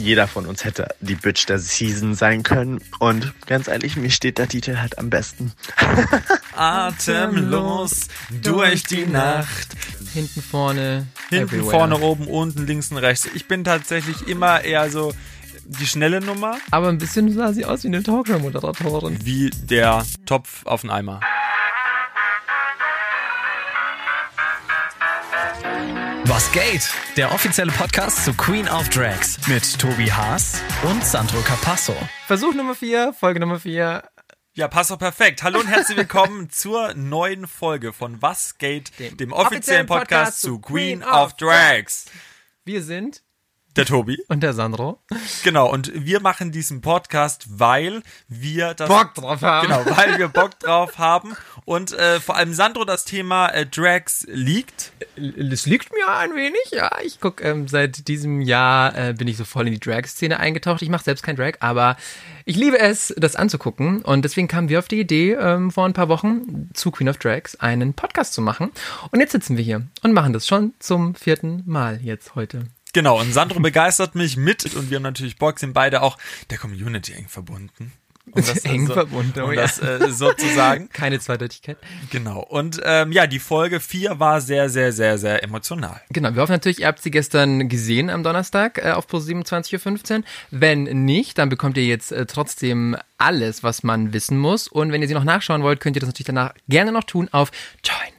jeder von uns hätte die Bitch der Season sein können. Und ganz ehrlich, mir steht der Titel halt am besten. Atemlos durch die Nacht. Hinten, vorne. Hinten, everywhere. vorne, oben, unten, links und rechts. Ich bin tatsächlich immer eher so die schnelle Nummer, Aber ein bisschen sah sie aus wie eine Talkshow-Moderatorin. wie der Topf auf den Eimer. Was geht? Der offizielle Podcast zu Queen of Drags mit Tobi Haas und Sandro Capasso. Versuch Nummer 4, Folge Nummer 4. Ja, passt doch perfekt. Hallo und herzlich willkommen zur neuen Folge von Was geht, dem, Dem offiziellen offiziellen Podcast Podcast zu Queen of Drags. Wir sind Der Tobi. und der Sandro. Genau, und wir machen diesen Podcast, weil wir das Bock drauf haben. Genau, weil wir Bock drauf haben und äh, vor allem Sandro das Thema äh, Drags liegt. Es liegt mir ein wenig, ja. Ich guck, ähm, seit diesem Jahr äh, bin ich so voll in die Drag-Szene eingetaucht. Ich mache selbst kein Drag, aber ich liebe es, das anzugucken. Und deswegen kamen wir auf die Idee, ähm, vor ein paar Wochen zu Queen of Drags einen Podcast zu machen. Und jetzt sitzen wir hier und machen das schon zum vierten Mal jetzt heute. Genau, und Sandro begeistert mich mit und wir haben natürlich Bock, sind beide auch der Community eng verbunden. Um das, Eng so, verbunden, oh um ja. das äh, so zu sagen. Keine Zweideutigkeit. Genau. Und ähm, ja, die Folge 4 war sehr, sehr, sehr, sehr emotional. Genau, wir hoffen natürlich, ihr habt sie gestern gesehen am Donnerstag äh, auf Pro 27.15 Uhr. Wenn nicht, dann bekommt ihr jetzt äh, trotzdem alles, was man wissen muss. Und wenn ihr sie noch nachschauen wollt, könnt ihr das natürlich danach gerne noch tun auf Join.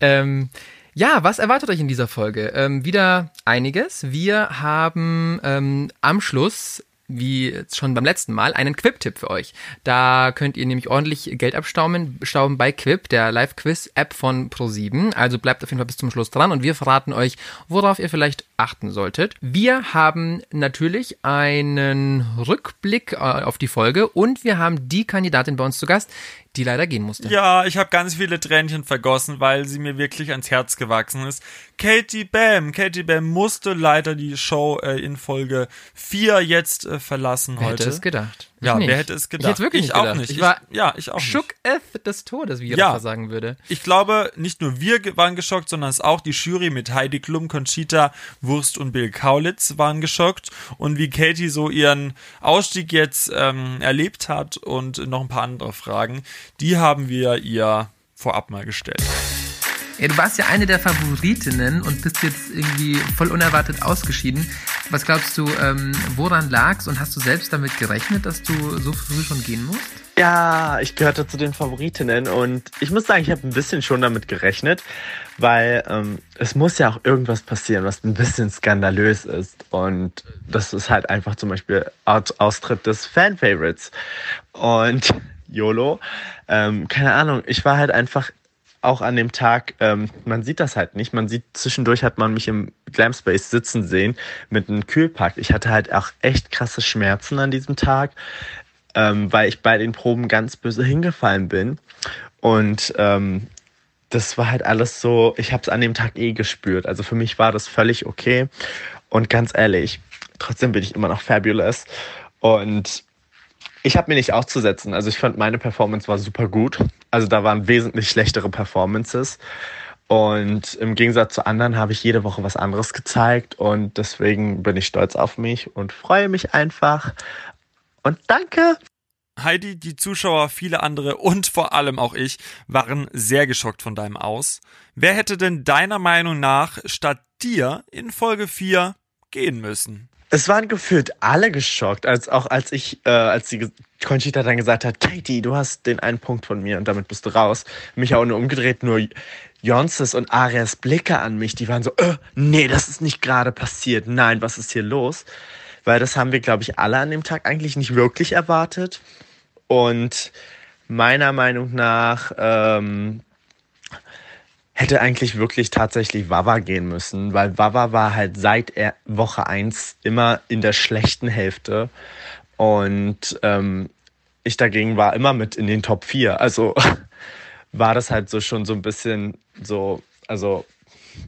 Ähm, ja, was erwartet euch in dieser Folge? Ähm, wieder einiges. Wir haben ähm, am Schluss wie schon beim letzten Mal, einen Quip-Tipp für euch. Da könnt ihr nämlich ordentlich Geld abstauben stauben bei Quip, der Live-Quiz-App von Pro7. Also bleibt auf jeden Fall bis zum Schluss dran und wir verraten euch, worauf ihr vielleicht achten solltet. Wir haben natürlich einen Rückblick äh, auf die Folge und wir haben die Kandidatin bei uns zu Gast, die leider gehen musste. Ja, ich habe ganz viele Tränchen vergossen, weil sie mir wirklich ans Herz gewachsen ist. Katie Bam. Katie Bam musste leider die Show äh, in Folge 4 jetzt äh, verlassen Wer heute. hätte es gedacht? Ja, Ich nicht. wer hätte es gedacht? Ich hätte wirklich Ich nicht auch gedacht. nicht. Ich Ich- war ja, ich auch nicht. Shook F des Todes, wie Ja. Rafa sagen würde. Ich glaube, nicht nur wir waren geschockt, sondern es auch die Jury mit Heidi Klum, Conchita Wurst und Bill Kaulitz waren geschockt. Und wie Katie so ihren Ausstieg jetzt ähm, erlebt hat und noch ein paar andere Fragen, die haben wir ihr vorab mal gestellt. Ja, du warst ja eine der Favoritinnen und bist jetzt irgendwie voll unerwartet ausgeschieden. Was glaubst du, ähm, woran lag's und hast du selbst damit gerechnet, dass du so früh schon gehen musst? Ja, ich gehörte zu den Favoritinnen und ich muss sagen, ich habe ein bisschen schon damit gerechnet, weil ähm, es muss ja auch irgendwas passieren, was ein bisschen skandalös ist. Und das ist halt einfach zum Beispiel Aus Austritt des Fan-Favorites. Und YOLO, ähm, keine Ahnung, ich war halt einfach auch an dem Tag, ähm, man sieht das halt nicht. Man sieht, zwischendurch hat man mich im Glam Space sitzen sehen mit einem Kühlpack. Ich hatte halt auch echt krasse Schmerzen an diesem Tag, ähm, weil ich bei den Proben ganz böse hingefallen bin. Und ähm, das war halt alles so, ich habe es an dem Tag eh gespürt. Also für mich war das völlig okay. Und ganz ehrlich, trotzdem bin ich immer noch fabulous. Und ich habe mir nicht auszusetzen. Also ich fand meine Performance war super gut. Also da waren wesentlich schlechtere Performances. Und im Gegensatz zu anderen habe ich jede Woche was anderes gezeigt. Und deswegen bin ich stolz auf mich und freue mich einfach. Und danke. Heidi, die Zuschauer, viele andere und vor allem auch ich waren sehr geschockt von deinem Aus. Wer hätte denn deiner Meinung nach statt dir in Folge 4 gehen müssen? Es waren gefühlt alle geschockt, als auch als ich, äh, als die Conchita dann gesagt hat, Katie, du hast den einen Punkt von mir und damit bist du raus. Mich auch nur umgedreht, nur Jonses und Arias Blicke an mich, die waren so, äh, nee, das ist nicht gerade passiert. Nein, was ist hier los? Weil das haben wir, glaube ich, alle an dem Tag eigentlich nicht wirklich erwartet. Und meiner Meinung nach ähm, hätte eigentlich wirklich tatsächlich Wawa gehen müssen, weil Wawa war halt seit Woche 1 immer in der schlechten Hälfte und ähm, ich dagegen war immer mit in den Top 4. Also war das halt so schon so ein bisschen so, also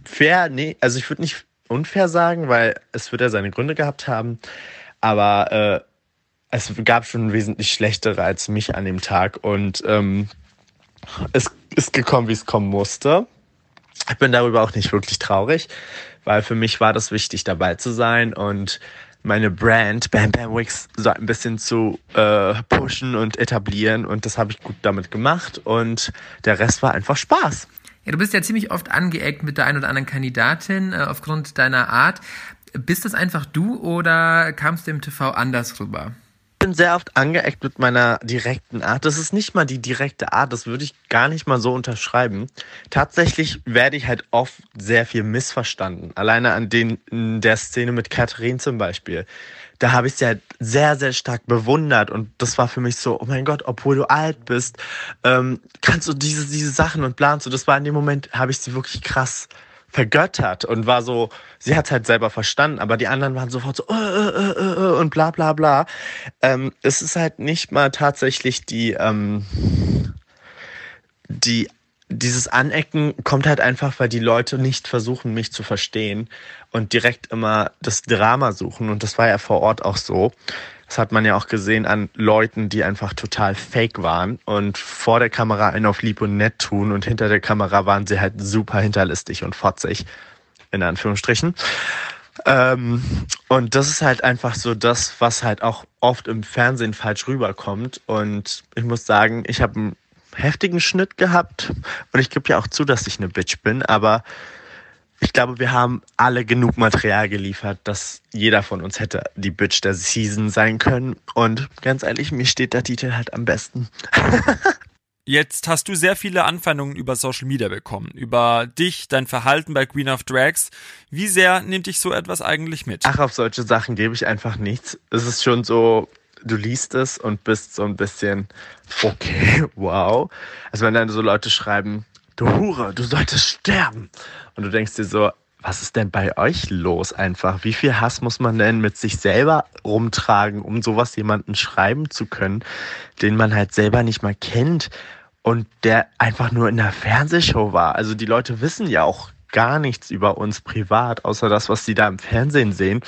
fair, nee, also ich würde nicht unfair sagen, weil es wird ja seine Gründe gehabt haben, aber äh, es gab schon wesentlich schlechtere als mich an dem Tag und ähm, es ist gekommen, wie es kommen musste. Ich bin darüber auch nicht wirklich traurig, weil für mich war das wichtig, dabei zu sein. Und meine Brand Bam Bam Wix so ein bisschen zu äh, pushen und etablieren und das habe ich gut damit gemacht und der Rest war einfach Spaß. Ja, du bist ja ziemlich oft angeeckt mit der einen oder anderen Kandidatin äh, aufgrund deiner Art. Bist das einfach du oder kamst du im TV anders rüber? Ich bin sehr oft angeeckt mit meiner direkten Art. Das ist nicht mal die direkte Art, das würde ich gar nicht mal so unterschreiben. Tatsächlich werde ich halt oft sehr viel missverstanden. Alleine an den, der Szene mit Katharine zum Beispiel. Da habe ich sie halt sehr, sehr stark bewundert und das war für mich so, oh mein Gott, obwohl du alt bist, ähm, kannst du diese, diese Sachen und planst du. Das war in dem Moment, habe ich sie wirklich krass vergöttert und war so, sie hat halt selber verstanden, aber die anderen waren sofort so äh, äh, äh, äh, und bla bla bla. Ähm, es ist halt nicht mal tatsächlich die, ähm, die dieses Anecken kommt halt einfach, weil die Leute nicht versuchen, mich zu verstehen und direkt immer das Drama suchen. Und das war ja vor Ort auch so. Das hat man ja auch gesehen an Leuten, die einfach total fake waren und vor der Kamera einen auf lieb und nett tun und hinter der Kamera waren sie halt super hinterlistig und fotzig, in Anführungsstrichen. Ähm, und das ist halt einfach so das, was halt auch oft im Fernsehen falsch rüberkommt. Und ich muss sagen, ich habe einen heftigen Schnitt gehabt und ich gebe ja auch zu, dass ich eine Bitch bin, aber ich glaube, wir haben alle genug Material geliefert, dass jeder von uns hätte die Bitch der Season sein können. Und ganz ehrlich, mir steht der Titel halt am besten. Jetzt hast du sehr viele Anfeindungen über Social Media bekommen, über dich, dein Verhalten bei Queen of Drags. Wie sehr nimmt dich so etwas eigentlich mit? Ach, auf solche Sachen gebe ich einfach nichts. Es ist schon so, du liest es und bist so ein bisschen, okay, wow. Also wenn dann so Leute schreiben, du Hure, du solltest sterben. Und du denkst dir so, was ist denn bei euch los einfach? Wie viel Hass muss man denn mit sich selber rumtragen, um sowas jemanden schreiben zu können, den man halt selber nicht mal kennt und der einfach nur in der Fernsehshow war? Also die Leute wissen ja auch gar nichts über uns privat, außer das, was sie da im Fernsehen sehen.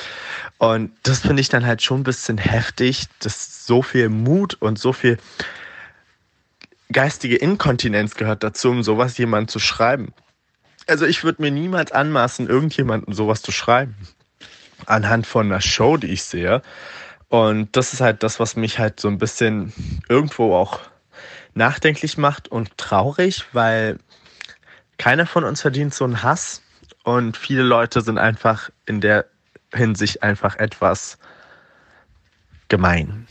Und das finde ich dann halt schon ein bisschen heftig, dass so viel Mut und so viel geistige Inkontinenz gehört dazu, um sowas jemand zu schreiben. Also ich würde mir niemals anmaßen, irgendjemandem sowas zu schreiben. Anhand von einer Show, die ich sehe. Und das ist halt das, was mich halt so ein bisschen irgendwo auch nachdenklich macht und traurig, weil keiner von uns verdient so einen Hass. Und viele Leute sind einfach in der Hinsicht einfach etwas gemein.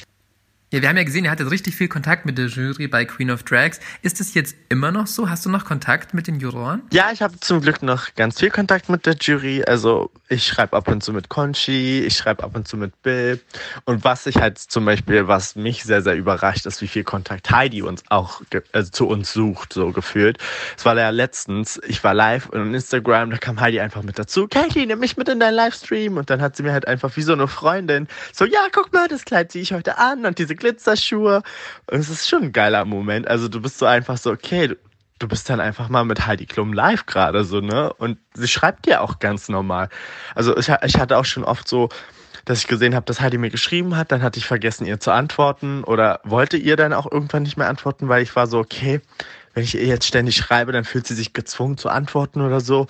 Ja, wir haben ja gesehen, ihr hattet richtig viel Kontakt mit der Jury bei Queen of Drags. Ist es jetzt immer noch so? Hast du noch Kontakt mit den Juroren? Ja, ich habe zum Glück noch ganz viel Kontakt mit der Jury. Also ich schreibe ab und zu mit Conchi, ich schreibe ab und zu mit Bill. Und was ich halt zum Beispiel, was mich sehr, sehr überrascht, ist, wie viel Kontakt Heidi uns auch also zu uns sucht, so gefühlt. Es war ja letztens, ich war live und Instagram, da kam Heidi einfach mit dazu. Katie, nimm mich mit in deinen Livestream. Und dann hat sie mir halt einfach wie so eine Freundin so, ja, guck mal, das Kleid ziehe ich heute an und diese Glitzerschuhe. Und es ist schon ein geiler Moment. Also du bist so einfach so, okay, du, du bist dann einfach mal mit Heidi Klum live gerade so, ne? Und sie schreibt dir auch ganz normal. Also ich, ich hatte auch schon oft so, dass ich gesehen habe, dass Heidi mir geschrieben hat, dann hatte ich vergessen, ihr zu antworten oder wollte ihr dann auch irgendwann nicht mehr antworten, weil ich war so, okay, wenn ich ihr jetzt ständig schreibe, dann fühlt sie sich gezwungen zu antworten oder so.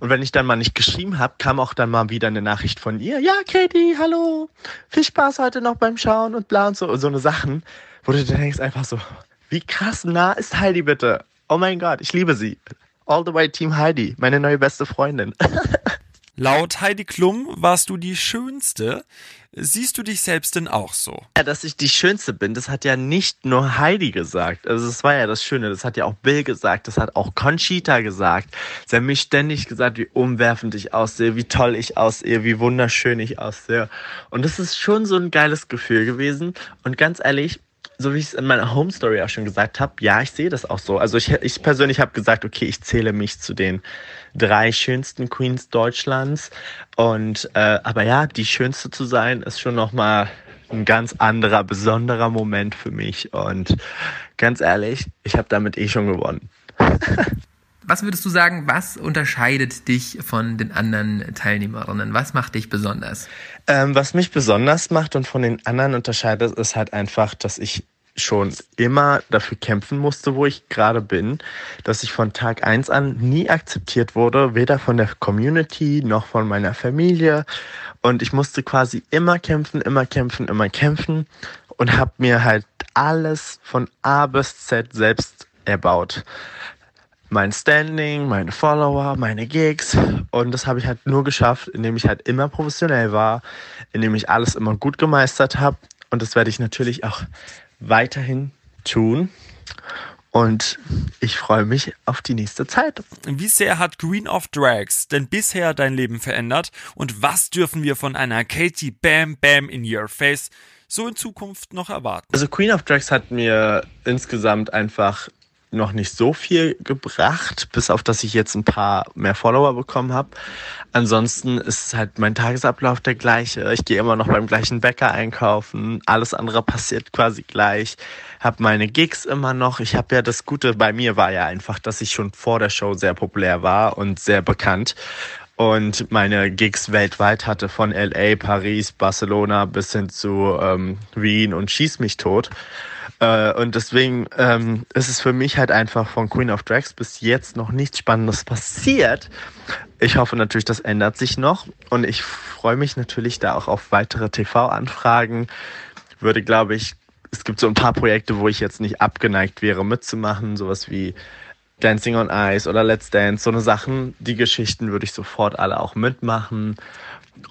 Und wenn ich dann mal nicht geschrieben habe, kam auch dann mal wieder eine Nachricht von ihr. Ja, Katie, hallo, viel Spaß heute noch beim Schauen und bla und so, und so eine Sachen, wo du denkst einfach so, wie krass nah ist Heidi bitte? Oh mein Gott, ich liebe sie. All the way Team Heidi, meine neue beste Freundin. Laut Heidi Klum warst du die Schönste. Siehst du dich selbst denn auch so? Ja, dass ich die Schönste bin, das hat ja nicht nur Heidi gesagt. Also das war ja das Schöne, das hat ja auch Bill gesagt, das hat auch Conchita gesagt. Sie haben mir ständig gesagt, wie umwerfend ich aussehe, wie toll ich aussehe, wie wunderschön ich aussehe. Und das ist schon so ein geiles Gefühl gewesen. Und ganz ehrlich, so wie ich es in meiner Home Story auch schon gesagt habe, ja, ich sehe das auch so. Also ich, ich persönlich habe gesagt, okay, ich zähle mich zu den drei schönsten Queens Deutschlands. Und äh, aber ja, die schönste zu sein, ist schon nochmal ein ganz anderer, besonderer Moment für mich. Und ganz ehrlich, ich habe damit eh schon gewonnen. was würdest du sagen, was unterscheidet dich von den anderen Teilnehmerinnen? Was macht dich besonders? Ähm, was mich besonders macht und von den anderen unterscheidet, ist halt einfach, dass ich schon immer dafür kämpfen musste, wo ich gerade bin, dass ich von Tag eins an nie akzeptiert wurde, weder von der Community noch von meiner Familie. Und ich musste quasi immer kämpfen, immer kämpfen, immer kämpfen und habe mir halt alles von A bis Z selbst erbaut. Mein Standing, meine Follower, meine Gigs. Und das habe ich halt nur geschafft, indem ich halt immer professionell war, indem ich alles immer gut gemeistert habe. Und das werde ich natürlich auch weiterhin tun. Und ich freue mich auf die nächste Zeit. Wie sehr hat Queen of Drags denn bisher dein Leben verändert? Und was dürfen wir von einer Katie Bam Bam in Your Face so in Zukunft noch erwarten? Also Queen of Drags hat mir insgesamt einfach noch nicht so viel gebracht, bis auf dass ich jetzt ein paar mehr Follower bekommen habe. Ansonsten ist halt mein Tagesablauf der gleiche. Ich gehe immer noch beim gleichen Bäcker einkaufen. Alles andere passiert quasi gleich. Hab meine Gigs immer noch. Ich habe ja das Gute bei mir war ja einfach, dass ich schon vor der Show sehr populär war und sehr bekannt und meine Gigs weltweit hatte von LA, Paris, Barcelona bis hin zu ähm, Wien und Schieß mich tot. Äh, und deswegen ähm, ist es für mich halt einfach von Queen of Drags bis jetzt noch nichts Spannendes passiert. Ich hoffe natürlich, das ändert sich noch und ich freue mich natürlich da auch auf weitere TV-Anfragen. Würde, glaube ich, es gibt so ein paar Projekte, wo ich jetzt nicht abgeneigt wäre mitzumachen, sowas wie Dancing on Ice oder Let's Dance, so eine Sachen, die Geschichten würde ich sofort alle auch mitmachen.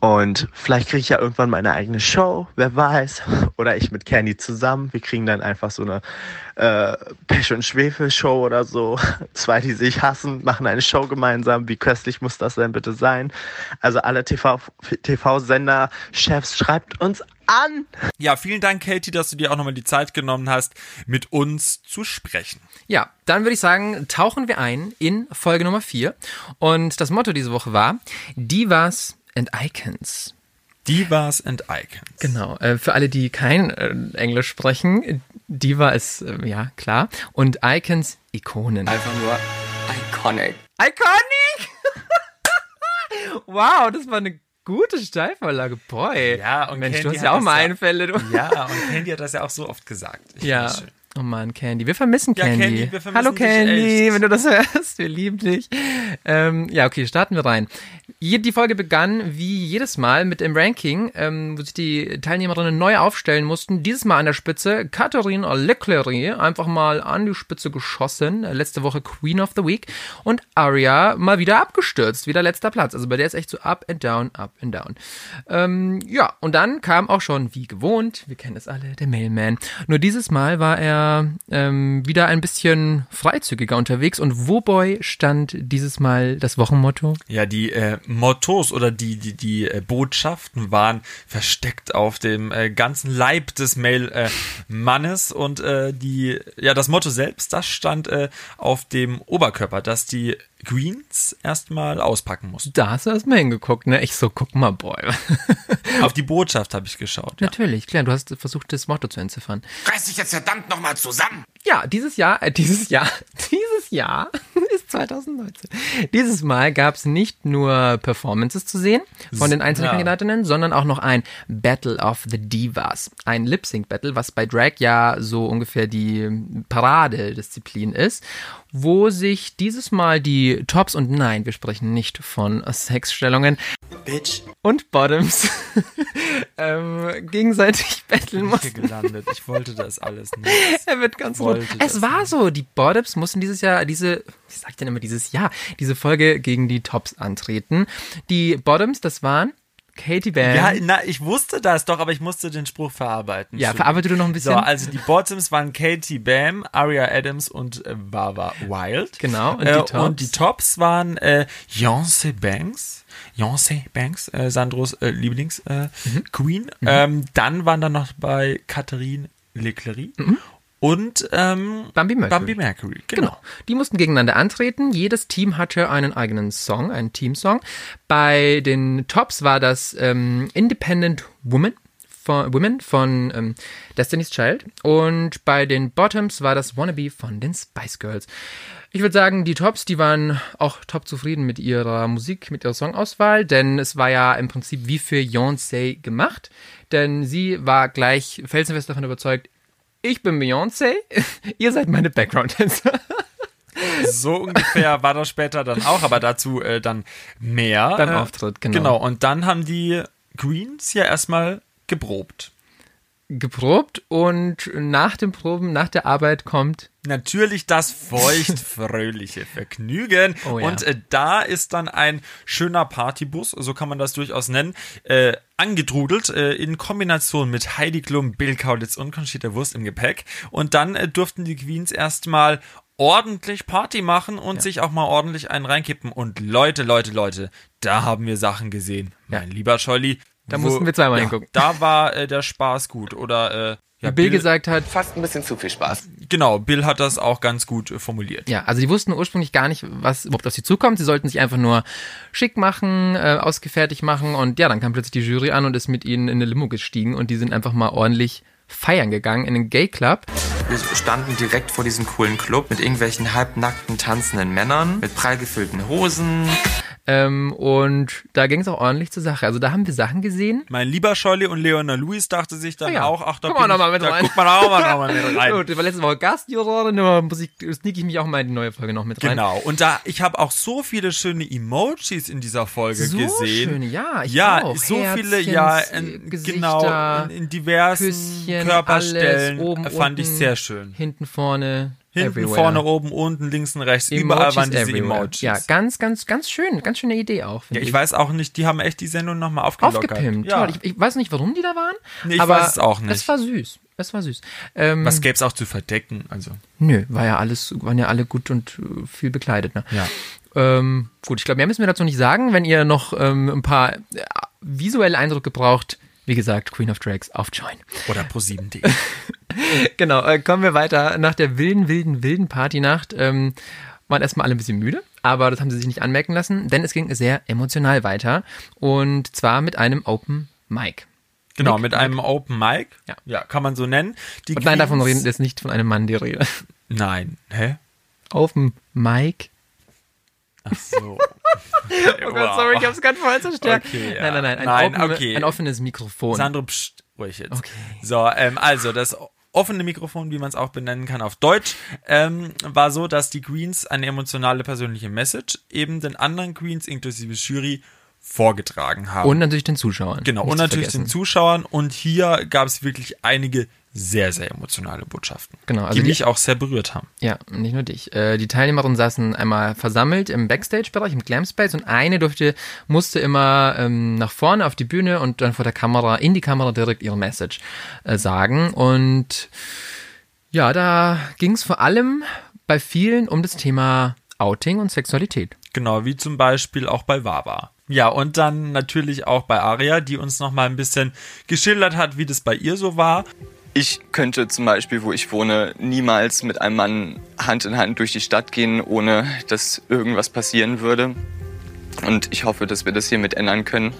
Und vielleicht kriege ich ja irgendwann meine eigene Show, wer weiß. Oder ich mit Candy zusammen. Wir kriegen dann einfach so eine äh, Pech- und Schwefel-Show oder so. Zwei, die sich hassen, machen eine Show gemeinsam. Wie köstlich muss das denn bitte sein? Also alle TV-Sender, Chefs, schreibt uns an. Ja, vielen Dank, Katie, dass du dir auch nochmal die Zeit genommen hast, mit uns zu sprechen. Ja, dann würde ich sagen, tauchen wir ein in Folge Nummer 4. Und das Motto diese Woche war Divas and Icons. Divas and Icons. Genau, äh, für alle, die kein äh, Englisch sprechen, Diva ist, äh, ja, klar. Und Icons, Ikonen. Einfach nur iconic. Iconic! wow, das war eine gute Steilvorlage. Boy. Ja, und Mensch, Candy du hast ja auch mal ja- Einfälle. Du. Ja, und Candy hat das ja auch so oft gesagt. Ich Ja. Oh Mann, Candy. Wir vermissen Ja, Candy. Candy, wir vermissen Hallo Candy, echt. wenn du das hörst. Wir lieben dich. Ähm, ja, okay, starten wir rein. Die Folge begann wie jedes Mal mit dem Ranking, ähm, wo sich die Teilnehmerinnen neu aufstellen mussten. Dieses Mal an der Spitze Catherine Leclerc, einfach mal an die Spitze geschossen. Letzte Woche Queen of the Week. Und Aria mal wieder abgestürzt. Wieder letzter Platz. Also bei der ist echt so up and down, up and down. Ähm, ja, und dann kam auch schon, wie gewohnt, wir kennen es alle, der Mailman. Nur dieses Mal war er ähm, wieder ein bisschen freizügiger unterwegs und wobei stand dieses Mal das Wochenmotto? Ja, die äh, Mottos oder die, die, die äh, Botschaften waren versteckt auf dem äh, ganzen Leib des Mail-Mannes und äh, die, ja, das Motto selbst, das stand äh, auf dem Oberkörper, dass die Queens erstmal auspacken mussten. Da hast du erst mal hingeguckt, ne? Ich so, guck mal, boy. Auf die Botschaft habe ich geschaut. Ja. Natürlich, klar, du hast versucht, das Motto zu entziffern. Reiß dich jetzt verdammt nochmal zusammen. Ja, dieses Jahr, äh, dieses Jahr, dieses Jahr ist 2019. Dieses Mal gab es nicht nur Performances zu sehen von den einzelnen Ja. Kandidatinnen, sondern auch noch ein Battle of the Divas. Ein Lip-Sync-Battle, was bei Drag ja so ungefähr die Paradedisziplin ist, wo sich dieses Mal die Tops und nein, wir sprechen nicht von Sexstellungen Bitch. und Bottoms ähm, gegenseitig Hier mussten. gelandet. Ich wollte das alles nicht. Er wird ganz Es war so, die Bottoms mussten dieses Jahr, diese, wie sag ich denn immer dieses Jahr, diese Folge gegen die Tops antreten. Die Bottoms, das waren Katie Bam. Ja, na, ich wusste das doch, aber ich musste den Spruch verarbeiten. Ja, verarbeite du noch ein bisschen. So, also die Bottoms waren Katie Bam, Aria Adams und äh, Bava Wild. Genau, und die äh, Tops? und die Tops waren äh, Yonce Banks. Yonce Banks, äh, Sandros äh, Lieblings äh, Mhm. Queen. Ähm, dann waren da noch bei Catherine Leclerc und ähm, Bambi Mercury. Bambi Mercury. Genau. Genau. Die mussten gegeneinander antreten. Jedes Team hatte einen eigenen Song, einen Teamsong. Bei den Tops war das ähm, Independent Woman von, Women von ähm, Destiny's Child. Und bei den Bottoms war das Wannabe von den Spice Girls. Ich würde sagen, die Tops, die waren auch top zufrieden mit ihrer Musik, mit ihrer Songauswahl, denn es war ja im Prinzip wie für Beyoncé gemacht. Denn sie war gleich felsenfest davon überzeugt, ich bin Beyoncé, ihr seid meine Background-Tänzer. So ungefähr war das später dann auch, aber dazu äh, dann mehr. Beim äh, Auftritt, genau. Genau, und dann haben die Queens ja erstmal geprobt. Geprobt und nach dem Proben, nach der Arbeit kommt Natürlich das feucht-fröhliche Vergnügen. Oh ja. Und äh, da ist dann ein schöner Partybus, so kann man das durchaus nennen, äh, angedrudelt äh, in Kombination mit Heidi Klum, Bill Kaulitz und Conchita Wurst im Gepäck. Und dann äh, durften die Queens erstmal ordentlich Party machen und sich auch mal ordentlich einen reinkippen. Und Leute, Leute, Leute, da haben wir Sachen gesehen. Mein lieber Scholli. Da mussten wir zweimal hingucken. Da war äh, der Spaß gut. Oder äh, ja, wie Bill gesagt hat, Fast ein bisschen zu viel Spaß. Genau, Bill hat das auch ganz gut äh, formuliert. Ja, also die wussten ursprünglich gar nicht, was überhaupt auf sie zukommt. Sie sollten sich einfach nur schick machen, äh, ausgefertigt machen und ja, dann kam plötzlich die Jury an und ist mit ihnen in eine Limo gestiegen und die sind einfach mal ordentlich feiern gegangen in einen Gay Club. Wir standen direkt vor diesem coolen Club mit irgendwelchen halbnackten tanzenden Männern, mit prall gefüllten Hosen. Ähm, und da ging es auch ordentlich zur Sache. Also da haben wir Sachen gesehen. Mein lieber Scholli und Leona Louis dachte sich dann Ja, auch, ach, da, guck mal bin noch ich, mal mit da rein. guckt man auch mal, noch mal mit rein. Gut, ich war letzte Woche Gastjurorin, da muss ich, sneak ich mich auch mal in die neue Folge noch mit rein. Genau, und da, ich habe auch so viele schöne Emojis in dieser Folge So gesehen. schöne, ja, ich ja, auch. so viele, Herzchens, ja, äh, in, Gesichter, genau, in, in diversen Küsschen, Körperstellen alles, oben, fand ich unten, sehr schön. Hinten, vorne, Hinten, everywhere. vorne, oben, unten, links und rechts, überall waren diese everywhere. Emojis. Ja, ganz, ganz, ganz schön. Ganz schöne Idee auch. Ja, finde ich weiß auch nicht, die haben echt die Sendung nochmal aufgelockert. Aufgepimpt. Ja. Toll. Ich, ich weiß nicht, warum die da waren. Nee, ich aber weiß es auch nicht. Es war süß. Es war süß. Ähm, Was gäbe es auch zu verdecken? Also, Nö, war ja alles, waren ja alle gut und äh, viel bekleidet. Ne? ja. Ähm, gut, ich glaube, mehr müssen wir dazu nicht sagen. Wenn ihr noch ähm, ein paar äh, visuelle Eindrücke braucht, wie gesagt, Queen of Drags auf Join. Oder pro7.de. Genau, äh, kommen wir weiter. Nach der wilden, wilden, wilden Partynacht ähm, waren erstmal alle ein bisschen müde, aber das haben sie sich nicht anmerken lassen, denn es ging sehr emotional weiter. Und zwar mit einem Open Mic. Genau, Nick, mit einem Open Mic. Ja. ja, kann man so nennen. Die Und nein, davon reden jetzt nicht von einem Mann die Rede. Nein. Hä? Open Mic. Ach so. Oh Gott, sorry, ich hab's gerade voll zerstört. Okay, ja. Nein, nein, nein. Ein, Nein, open, okay. ein offenes Mikrofon. Sandro, pst, ruhig jetzt. Okay. So, ähm, also das offene Mikrofon, wie man es auch benennen kann auf Deutsch, ähm, war so, dass die Queens eine emotionale persönliche Message eben den anderen Queens inklusive Jury vorgetragen haben. Und natürlich den Zuschauern. genau, Nicht und natürlich vergessen. den Zuschauern. Und hier gab es wirklich einige sehr, sehr emotionale Botschaften, Genau, also die die- mich auch sehr berührt haben. Ja, nicht nur dich. Äh, die Teilnehmerinnen saßen einmal versammelt im Backstage-Bereich, im Glam Space und eine durfte, musste immer ähm, nach vorne auf die Bühne und dann vor der Kamera, in die Kamera direkt ihre Message äh, sagen. Und ja, da ging es vor allem bei vielen um das Thema Outing und Sexualität. Genau, wie zum Beispiel auch bei Wawa. Ja, und dann natürlich auch bei Aria, die uns noch mal ein bisschen geschildert hat, wie das bei ihr so war. Ich könnte zum Beispiel, wo ich wohne, niemals mit einem Mann Hand in Hand durch die Stadt gehen, ohne dass irgendwas passieren würde. Und ich hoffe, dass wir das hiermit ändern können.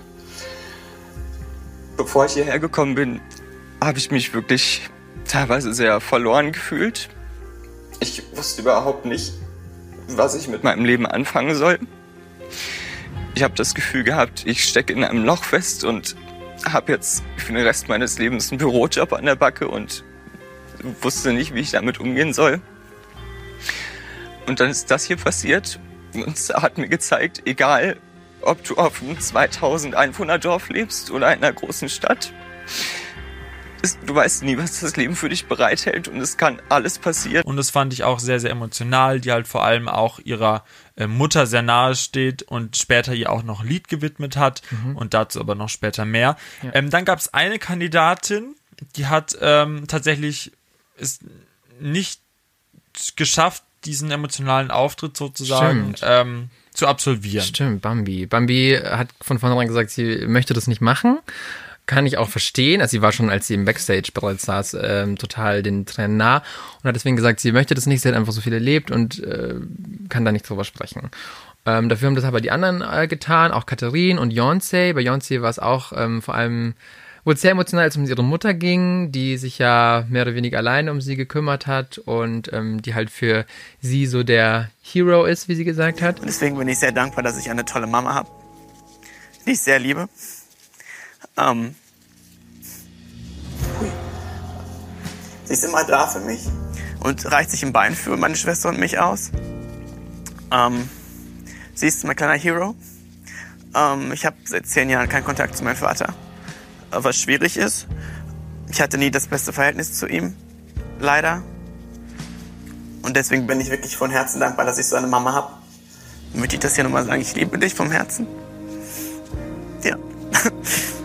Bevor ich hierher gekommen bin, habe ich mich wirklich teilweise sehr verloren gefühlt. Ich wusste überhaupt nicht, was ich mit meinem Leben anfangen soll. Ich habe das Gefühl gehabt, ich stecke in einem Loch fest und habe jetzt für den Rest meines Lebens einen Bürojob an der Backe und wusste nicht, wie ich damit umgehen soll. Und dann ist das hier passiert und es hat mir gezeigt, egal ob du auf einem 2000 Einwohner Dorf lebst oder in einer großen Stadt, du weißt nie, was das Leben für dich bereithält und es kann alles passieren. Und das fand ich auch sehr, sehr emotional, die halt vor allem auch ihrer äh, Mutter sehr nahe steht und später ihr auch noch ein Lied gewidmet hat und dazu aber noch später mehr. Ähm, dann gab es eine Kandidatin, die hat ähm, tatsächlich es nicht geschafft, diesen emotionalen Auftritt sozusagen ähm, zu absolvieren. Stimmt, Bambi. Bambi hat von vornherein gesagt, sie möchte das nicht machen. Kann ich auch verstehen. Also sie war schon, als sie im Backstage bereits saß, ähm, total den Tränen nah und hat deswegen gesagt, sie möchte das nicht, sie hat einfach so viel erlebt und äh, kann da nicht drüber sprechen. Ähm, dafür haben das aber die anderen äh, getan, auch Katharin und Beyoncé. Bei Beyoncé war es auch ähm, vor allem wohl sehr emotional, als es um ihre Mutter ging, die sich ja mehr oder weniger alleine um sie gekümmert hat und ähm, die halt für sie so der Hero ist, wie sie gesagt hat. Deswegen bin ich sehr dankbar, dass ich eine tolle Mama habe, die ich sehr liebe. Ähm, Sie ist immer da für mich und reicht sich ein Bein für meine Schwester und mich aus. Ähm, sie ist mein kleiner Hero. Ähm, ich habe seit zehn Jahren keinen Kontakt zu meinem Vater, was schwierig ist. Ich hatte nie das beste Verhältnis zu ihm, leider. Und deswegen bin ich wirklich von Herzen dankbar, dass ich so eine Mama habe. Möchte ich das hier nochmal sagen, ich liebe dich vom Herzen. Ja.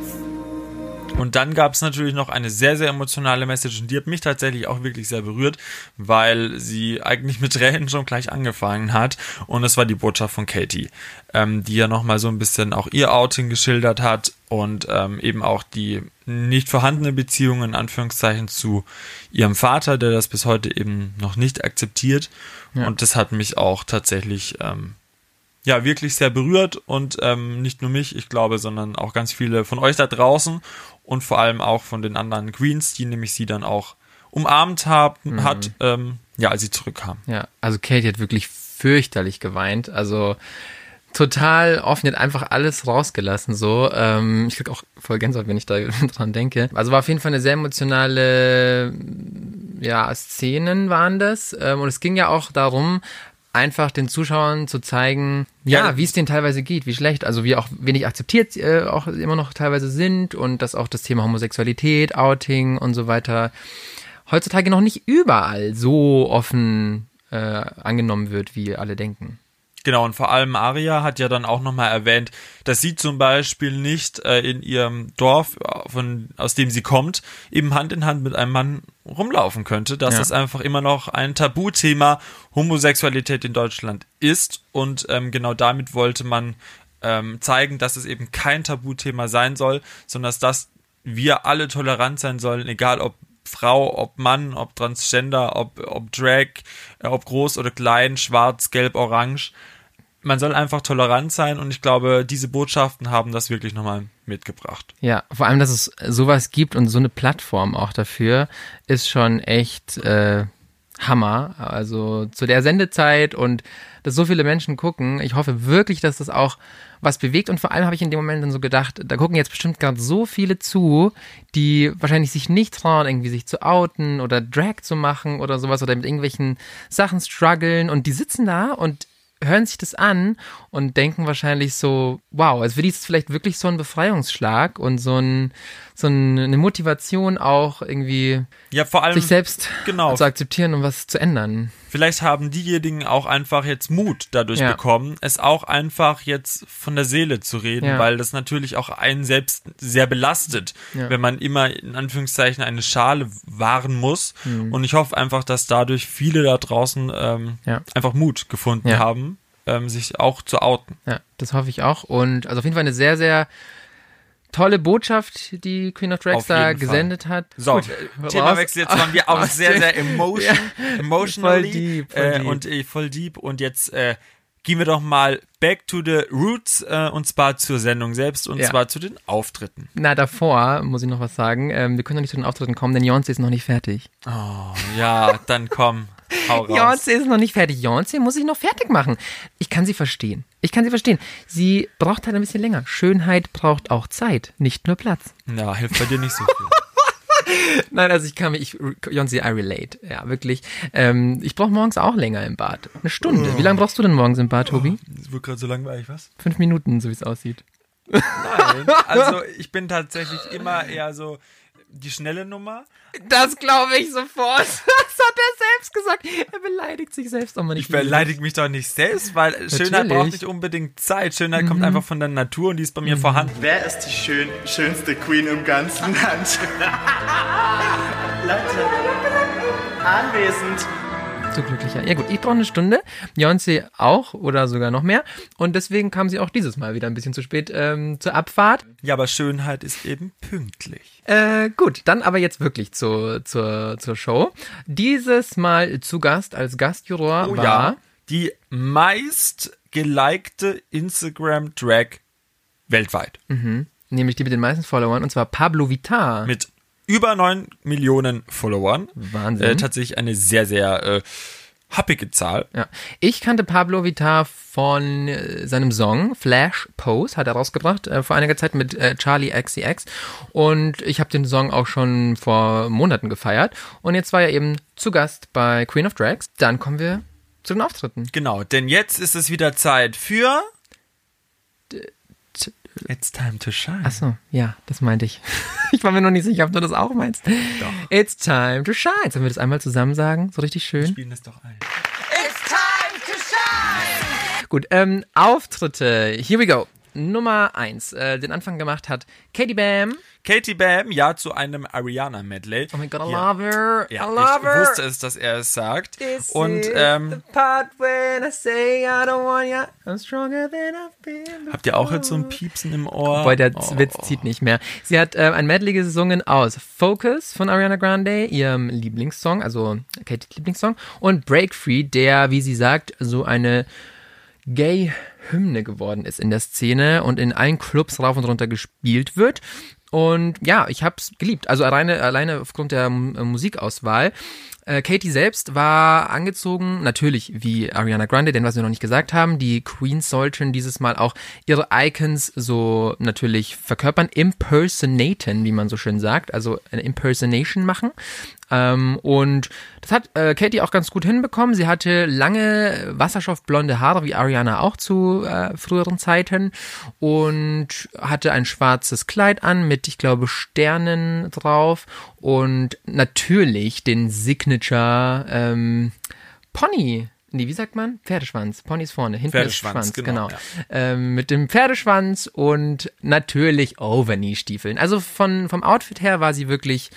Und dann gab es natürlich noch eine sehr, sehr emotionale Message und die hat mich tatsächlich auch wirklich sehr berührt, weil sie eigentlich mit Tränen schon gleich angefangen hat. Und es war die Botschaft von Katie, ähm, die ja nochmal so ein bisschen auch ihr Outing geschildert hat und ähm, eben auch die nicht vorhandene Beziehung in Anführungszeichen zu ihrem Vater, der das bis heute eben noch nicht akzeptiert. Ja. Und das hat mich auch tatsächlich ähm, ja wirklich sehr berührt und ähm, nicht nur mich, ich glaube, sondern auch ganz viele von euch da draußen und vor allem auch von den anderen Queens, die nämlich sie dann auch umarmt haben, hat, ähm, ja, als sie zurückkam. Ja, also Katie hat wirklich fürchterlich geweint. Also total offen, hat einfach alles rausgelassen. So, ähm, ich krieg auch voll Gänsehaut, wenn ich da dran denke. Also war auf jeden Fall eine sehr emotionale, ja, Szenen waren das. Ähm, und es ging ja auch darum, einfach den Zuschauern zu zeigen, ja, Ja, wie es denen teilweise geht, wie schlecht, also wie auch wenig akzeptiert äh, auch immer noch teilweise sind und dass auch das Thema Homosexualität, Outing und so weiter heutzutage noch nicht überall so offen äh, angenommen wird, wie alle denken. Genau, und vor allem Aria hat ja dann auch nochmal erwähnt, dass sie zum Beispiel nicht äh, in ihrem Dorf, äh, von, aus dem sie kommt, eben Hand in Hand mit einem Mann rumlaufen könnte, dass Ja. das einfach immer noch ein Tabuthema Homosexualität in Deutschland ist. Und ähm, genau damit wollte man ähm, zeigen, dass es eben kein Tabuthema sein soll, sondern dass das wir alle tolerant sein sollen, egal ob Frau, ob Mann, ob Transgender, ob, ob Drag, äh, ob groß oder klein, schwarz, gelb, orange. Man soll einfach tolerant sein und ich glaube, diese Botschaften haben das wirklich nochmal mitgebracht. Ja, vor allem, dass es sowas gibt und so eine Plattform auch dafür, ist schon echt äh, Hammer. Also zu der Sendezeit und dass so viele Menschen gucken. Ich hoffe wirklich, dass das auch was bewegt und vor allem habe ich in dem Moment dann so gedacht, da gucken jetzt bestimmt gerade so viele zu, die wahrscheinlich sich nicht trauen, irgendwie sich zu outen oder Drag zu machen oder sowas oder mit irgendwelchen Sachen strugglen und die sitzen da und hören sich das an und denken wahrscheinlich so, wow, also für die ist es vielleicht wirklich so ein Befreiungsschlag und so, ein, so eine Motivation auch irgendwie Ja, vor allem, sich selbst genau. zu akzeptieren und was zu ändern. vielleicht haben diejenigen auch einfach jetzt Mut dadurch Ja. bekommen, es auch einfach jetzt von der Seele zu reden, Ja. weil das natürlich auch einen selbst sehr belastet, Ja. wenn man immer in Anführungszeichen eine Schale wahren muss. Mhm. Und ich hoffe einfach, dass dadurch viele da draußen ähm, einfach Mut gefunden haben, ähm, sich auch zu outen. Ja, das hoffe ich auch. Und also auf jeden Fall eine sehr, sehr tolle Botschaft, die Queen of Drags da jeden Fall. gesendet hat. So, Gut, Themawechsel, jetzt waren wir auch sehr, sehr emotion, emotionally Voll deep, voll äh, deep. und äh, voll deep und jetzt äh, gehen wir doch mal back to the roots äh, und zwar zur Sendung selbst und Ja. zwar zu den Auftritten. Na, davor muss ich noch was sagen. Ähm, wir können noch nicht zu den Auftritten kommen, denn Beyoncé ist noch nicht fertig. Oh, ja, dann komm, Beyoncé ist noch nicht fertig. Beyoncé muss ich noch fertig machen. Ich kann sie verstehen. Ich kann sie verstehen. Sie braucht halt ein bisschen länger. Schönheit braucht auch Zeit, nicht nur Platz. Ja, hilft bei dir nicht so viel. Nein, also ich kann mich, ich, Beyoncé, I relate. Ja, wirklich. Ähm, ich brauche morgens auch länger im Bad. Eine Stunde. Wie lange brauchst du denn morgens im Bad, Tobi? Das wird gerade so langweilig, was? Fünf Minuten, so wie es aussieht. Nein, also ich bin tatsächlich immer eher so die schnelle Nummer. Das glaube ich sofort. Das hat er selbst gesagt. Er beleidigt sich selbst. Oh Mann, Ich beleidige mich doch nicht selbst, weil Schönheit braucht nicht unbedingt Zeit. Schönheit kommt einfach von der Natur und die ist bei mir vorhanden. Wer ist die schön, schönste Queen im ganzen Land? Leute, anwesend. So glücklicher. Ja gut, ich brauche eine Stunde. Beyoncé auch oder sogar noch mehr. Und deswegen kam sie auch dieses Mal wieder ein bisschen zu spät ähm, zur Abfahrt. Ja, aber Schönheit ist eben pünktlich. Äh, gut, dann aber jetzt wirklich zur, zur, zur Show. Dieses Mal zu Gast als Gastjuror Oh war ja, die meist gelikte Instagram-Drag weltweit. nämlich die mit den meisten Followern und zwar Pablo Vittar. Mit über 9 Millionen Followern. Wahnsinn. Äh, tatsächlich eine sehr, sehr äh, happige Zahl. Ja. Ich kannte Pablo Vittar von äh, seinem Song Flash Pose, hat er rausgebracht äh, vor einiger Zeit mit äh, Charlie XCX und ich habe den Song auch schon vor Monaten gefeiert und jetzt war er eben zu Gast bei Queen of Drags. Dann kommen wir zu den Auftritten. Genau, denn jetzt ist es wieder Zeit für It's time to shine. Ach so, ja, das meinte ich. Ich war mir noch nicht sicher, ob du das auch meinst. Doch. It's time to shine. Sollen wir das einmal zusammen sagen? So richtig schön. Spielen das doch ein. Gut, ähm, Auftritte. Here we go. Nummer eins. Äh, den Anfang gemacht hat Katie Bam. Katie Bam, ja, zu einem Ariana-Medley. Oh my god, I Ja. love her. Ja, I love ich her. wusste es, dass er es sagt. This Und ähm, the part when I say I don't want ya. I'm stronger than I've been. habt ihr auch jetzt so ein Piepsen im Ohr? Boah, der Oh. Witz zieht nicht mehr. Sie hat äh, ein Medley gesungen aus Focus von Ariana Grande, ihrem Lieblingssong, also Katies Lieblingssong, und Break Free, der, wie sie sagt, so eine Gay-Hymne geworden ist in der Szene und in allen Clubs rauf und runter gespielt wird. Und ja, ich hab's geliebt. Also alleine, alleine aufgrund der äh, Musikauswahl. Äh, Katie selbst war angezogen, natürlich wie Ariana Grande, denn was wir noch nicht gesagt haben, die Queens sollten dieses Mal auch ihre Icons so natürlich verkörpern, impersonaten, wie man so schön sagt, also eine Impersonation machen. Ähm, und das hat äh, Katie auch ganz gut hinbekommen. Sie hatte lange wasserstoffblonde Haare, wie Ariana auch zu äh, früheren Zeiten. Und hatte ein schwarzes Kleid an mit, ich glaube, Sternen drauf. Und natürlich den Signature ähm, Pony. Nee, wie sagt man? Pferdeschwanz. Pony ist vorne, hinten Pferdeschwanz, ist Schwanz, genau, genau. ja. Ähm, mit dem Pferdeschwanz und natürlich Overknee-Stiefeln. Also von, vom Outfit her war sie wirklich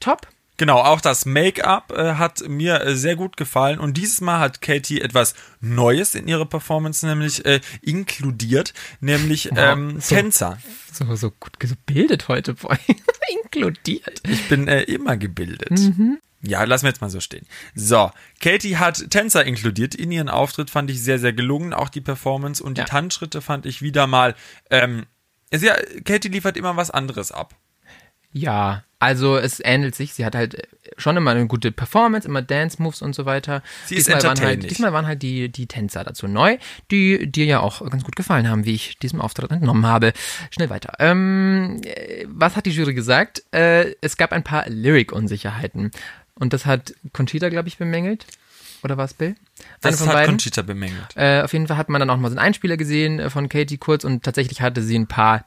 top. Genau, auch das Make-up äh, hat mir äh, sehr gut gefallen und dieses Mal hat Katie etwas Neues in ihre Performance nämlich äh, inkludiert, nämlich ähm, so. Tänzer. So, so gut gebildet heute, boy. Inkludiert. Ich bin äh, immer gebildet. Mhm. Ja, lassen wir jetzt mal so stehen. So, Katie hat Tänzer inkludiert. In ihren Auftritt fand ich sehr, sehr gelungen. Auch die Performance und Ja. die Tanzschritte fand ich wieder mal. Ähm, ja, Katie liefert immer was anderes ab. Ja, also es ähnelt sich. Sie hat halt äh, schon immer eine gute Performance, immer Dance-Moves und so weiter. Sie ist waren halt, diesmal waren halt die, die Tänzer dazu neu, die dir ja auch ganz gut gefallen haben, wie ich diesem Auftritt entnommen habe. Schnell weiter. Ähm, äh, was hat die Jury gesagt? Äh, es gab ein paar Lyric-Unsicherheiten. Und das hat Conchita, glaube ich, bemängelt. Oder war es Bill? Eine Das von hat beiden. Conchita bemängelt. Äh, auf jeden Fall hat man dann auch mal so einen Einspieler gesehen äh, von Katie kurz und tatsächlich hatte sie ein paar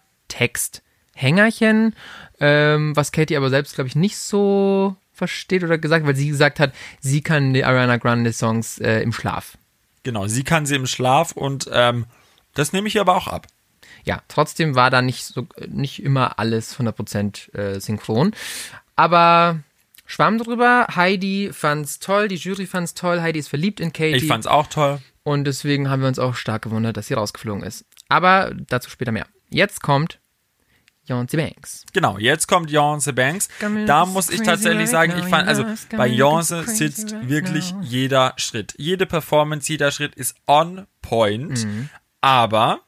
Texthängerchen, ähm, was Katie aber selbst, glaube ich, nicht so versteht oder gesagt, weil sie gesagt hat, sie kann die Ariana Grande Songs äh, im Schlaf. Genau, sie kann sie im Schlaf und ähm, das nehme ich ihr aber auch ab. Ja, trotzdem war da nicht so nicht immer alles 100% äh, synchron, aber schwamm drüber. Heidi fand's toll, die Jury fand's toll, Heidi ist verliebt in Katie. Ich fand's auch toll. Und deswegen haben wir uns auch stark gewundert, dass sie rausgeflogen ist. Aber dazu später mehr. Jetzt kommt Beyoncé Banks. Genau, jetzt kommt Beyoncé Banks. Da muss ich tatsächlich sagen, ich fand, also bei Beyoncé sitzt wirklich jeder Schritt. Jede Performance, jeder Schritt ist on point. Aber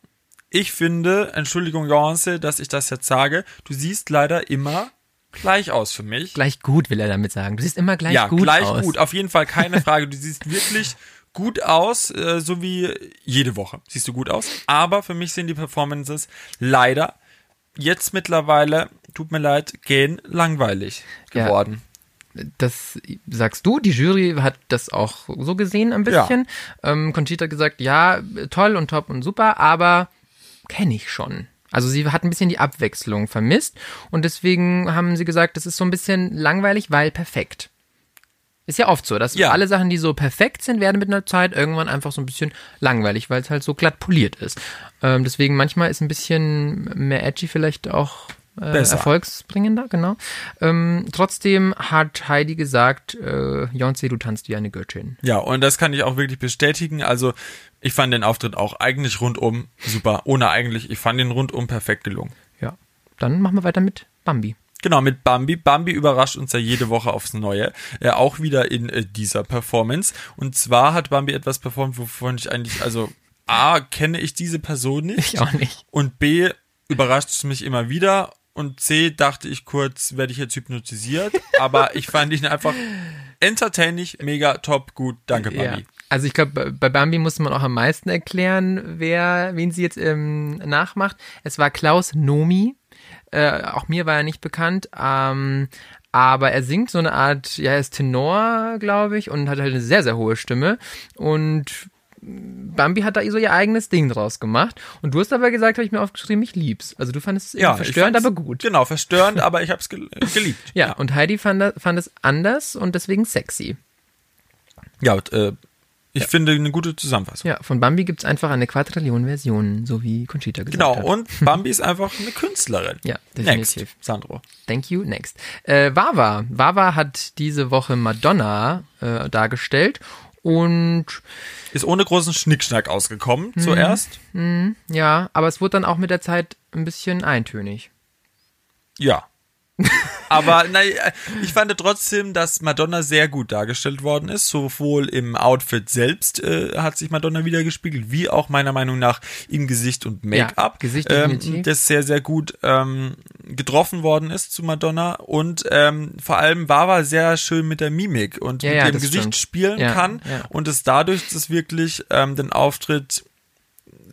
ich finde, Entschuldigung, Beyoncé, dass ich das jetzt sage, du siehst leider immer gleich aus für mich. Gleich gut, will er damit sagen. Du siehst immer gleich ja, gut gleich aus. gut, auf jeden Fall keine Frage. Du siehst wirklich gut aus, äh, so wie jede Woche siehst du gut aus. Aber für mich sind die Performances leider jetzt mittlerweile, tut mir leid, gehen langweilig Ja. geworden. Das sagst du, die Jury hat das auch so gesehen ein bisschen. Ähm, Conchita hat gesagt, ja, toll und top und super, aber kenne ich schon. Also sie hat ein bisschen die Abwechslung vermisst und deswegen haben sie gesagt, das ist so ein bisschen langweilig, weil perfekt. Ist ja oft so, dass Ja. alle Sachen, die so perfekt sind, werden mit einer Zeit irgendwann einfach so ein bisschen langweilig, weil es halt so glatt poliert ist. Ähm, deswegen manchmal ist ein bisschen mehr edgy vielleicht auch äh, erfolgsbringender, genau. Ähm, trotzdem hat Heidi gesagt, äh, Beyoncé, du tanzt wie eine Göttin. Ja, und das kann ich auch wirklich bestätigen. Also, ich fand den Auftritt auch eigentlich rundum super. Ohne eigentlich, ich fand den rundum perfekt gelungen. Ja. Dann machen wir weiter mit Bambi. Genau, mit Bambi. Bambi überrascht uns ja jede Woche aufs Neue. Äh, auch wieder in äh, dieser Performance. Und zwar hat Bambi etwas performt, wovon ich eigentlich, also A, kenne ich diese Person nicht. Ich auch nicht. Und B, überrascht es mich immer wieder. und C dachte ich kurz, werde ich jetzt hypnotisiert, aber ich fand ihn einfach entertaining, mega top, gut, danke Ja. Bambi. Also ich glaube, bei Bambi musste man auch am meisten erklären, wer, wen sie jetzt ähm, nachmacht. Es war Klaus Nomi. Äh, auch mir war er nicht bekannt. Ähm, aber er singt so eine Art, ja, er ist Tenor, glaube ich, und hat halt eine sehr, sehr hohe Stimme. Und Bambi hat da so ihr eigenes Ding draus gemacht. Und du hast aber gesagt, habe ich mir aufgeschrieben, ich lieb's. Also du fandest es Ja, verstörend, aber gut. Genau, verstörend, aber ich habe es gel geliebt. Ja, und Heidi fand, fand es anders und deswegen sexy. Ja, und, äh, ich finde eine gute Zusammenfassung. Ja, von Bambi gibt's einfach eine Quadrillion Versionen, so wie Conchita gesagt Genau, hat. und Bambi ist einfach eine Künstlerin. Ja, Next, definitiv. Sandro. Thank you, next. Äh, Wawa. Wawa hat diese Woche Madonna äh, dargestellt und Ist ohne großen Schnickschnack ausgekommen, Mhm. zuerst. ja, aber es wurde dann auch mit der Zeit ein bisschen eintönig. Ja. Aber nein, ich fand trotzdem, dass Madonna sehr gut dargestellt worden ist. Sowohl im Outfit selbst äh, hat sich Madonna wieder gespiegelt, wie auch meiner Meinung nach im Gesicht und Make-up. Ja, Gesicht ähm, definitiv. das sehr, sehr gut ähm, getroffen worden ist zu Madonna. Und ähm, vor allem Wawa sehr schön mit der Mimik und Ja, mit ja, dem Gesicht stimmt. spielen Ja, kann. Und es dadurch das wirklich ähm, den Auftritt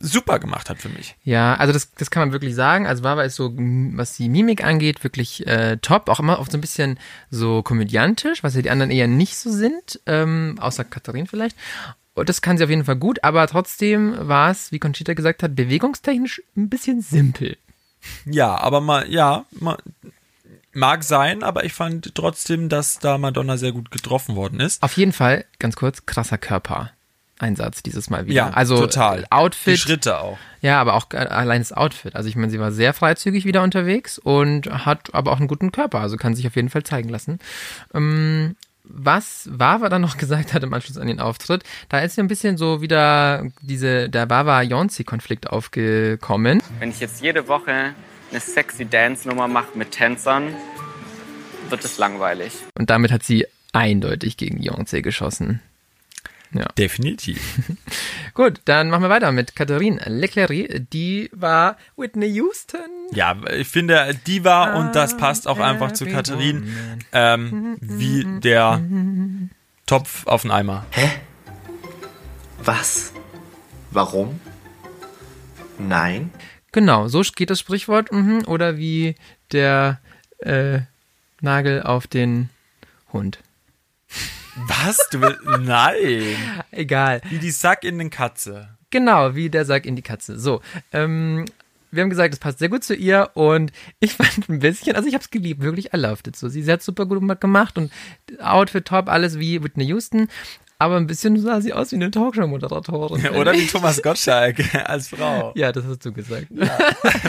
super gemacht hat für mich. Ja, also das, das kann man wirklich sagen. Also Wawa ist so, was die Mimik angeht, wirklich äh, top. Auch immer oft so ein bisschen so komödiantisch, was ja die anderen eher nicht so sind, ähm, außer Katharin vielleicht. Und das kann sie auf jeden Fall gut, aber trotzdem war es, wie Conchita gesagt hat, bewegungstechnisch ein bisschen simpel. Ja, aber mal, ja, mal, mag sein, aber ich fand trotzdem, dass da Madonna sehr gut getroffen worden ist. Auf jeden Fall, ganz kurz, krasser Körpereinsatz dieses Mal wieder. Ja, also total. Die Outfit. Schritte auch. Ja, aber auch äh, allein das Outfit. Also ich meine, sie war sehr freizügig wieder unterwegs und hat aber auch einen guten Körper, also kann sich auf jeden Fall zeigen lassen. Ähm, was Wawa dann noch gesagt hat im Anschluss an den Auftritt, da ist ja ein bisschen so wieder diese, der Wawa-Jonsi-Konflikt aufgekommen. Wenn ich jetzt jede Woche eine sexy Dance-Nummer mache mit Tänzern, wird es langweilig. Und damit hat sie eindeutig gegen Beyoncé geschossen. Ja. Definitiv. Gut, dann machen wir weiter mit Katharine Leclerc. Die war Whitney Houston. Ja, ich finde, die war, und das passt auch einfach zu Katharin, ähm, wie der Topf auf den Eimer. Was? Warum? Nein? Genau, so geht das Sprichwort. Mhm. Oder wie der äh, Nagel auf den Hund. Was? Du willst, nein. Egal. Wie die Sack in den Katze. Genau, wie der Sack in die Katze. So, ähm, wir haben gesagt, es passt sehr gut zu ihr und ich fand ein bisschen, also ich habe es geliebt, wirklich I loved it so. Sie, hat super gut gemacht und Outfit top, alles wie Whitney Houston, aber ein bisschen sah sie aus wie eine Talkshow-Moderatorin. Oder wie Thomas Gottschalk als Frau. Ja, das hast du gesagt.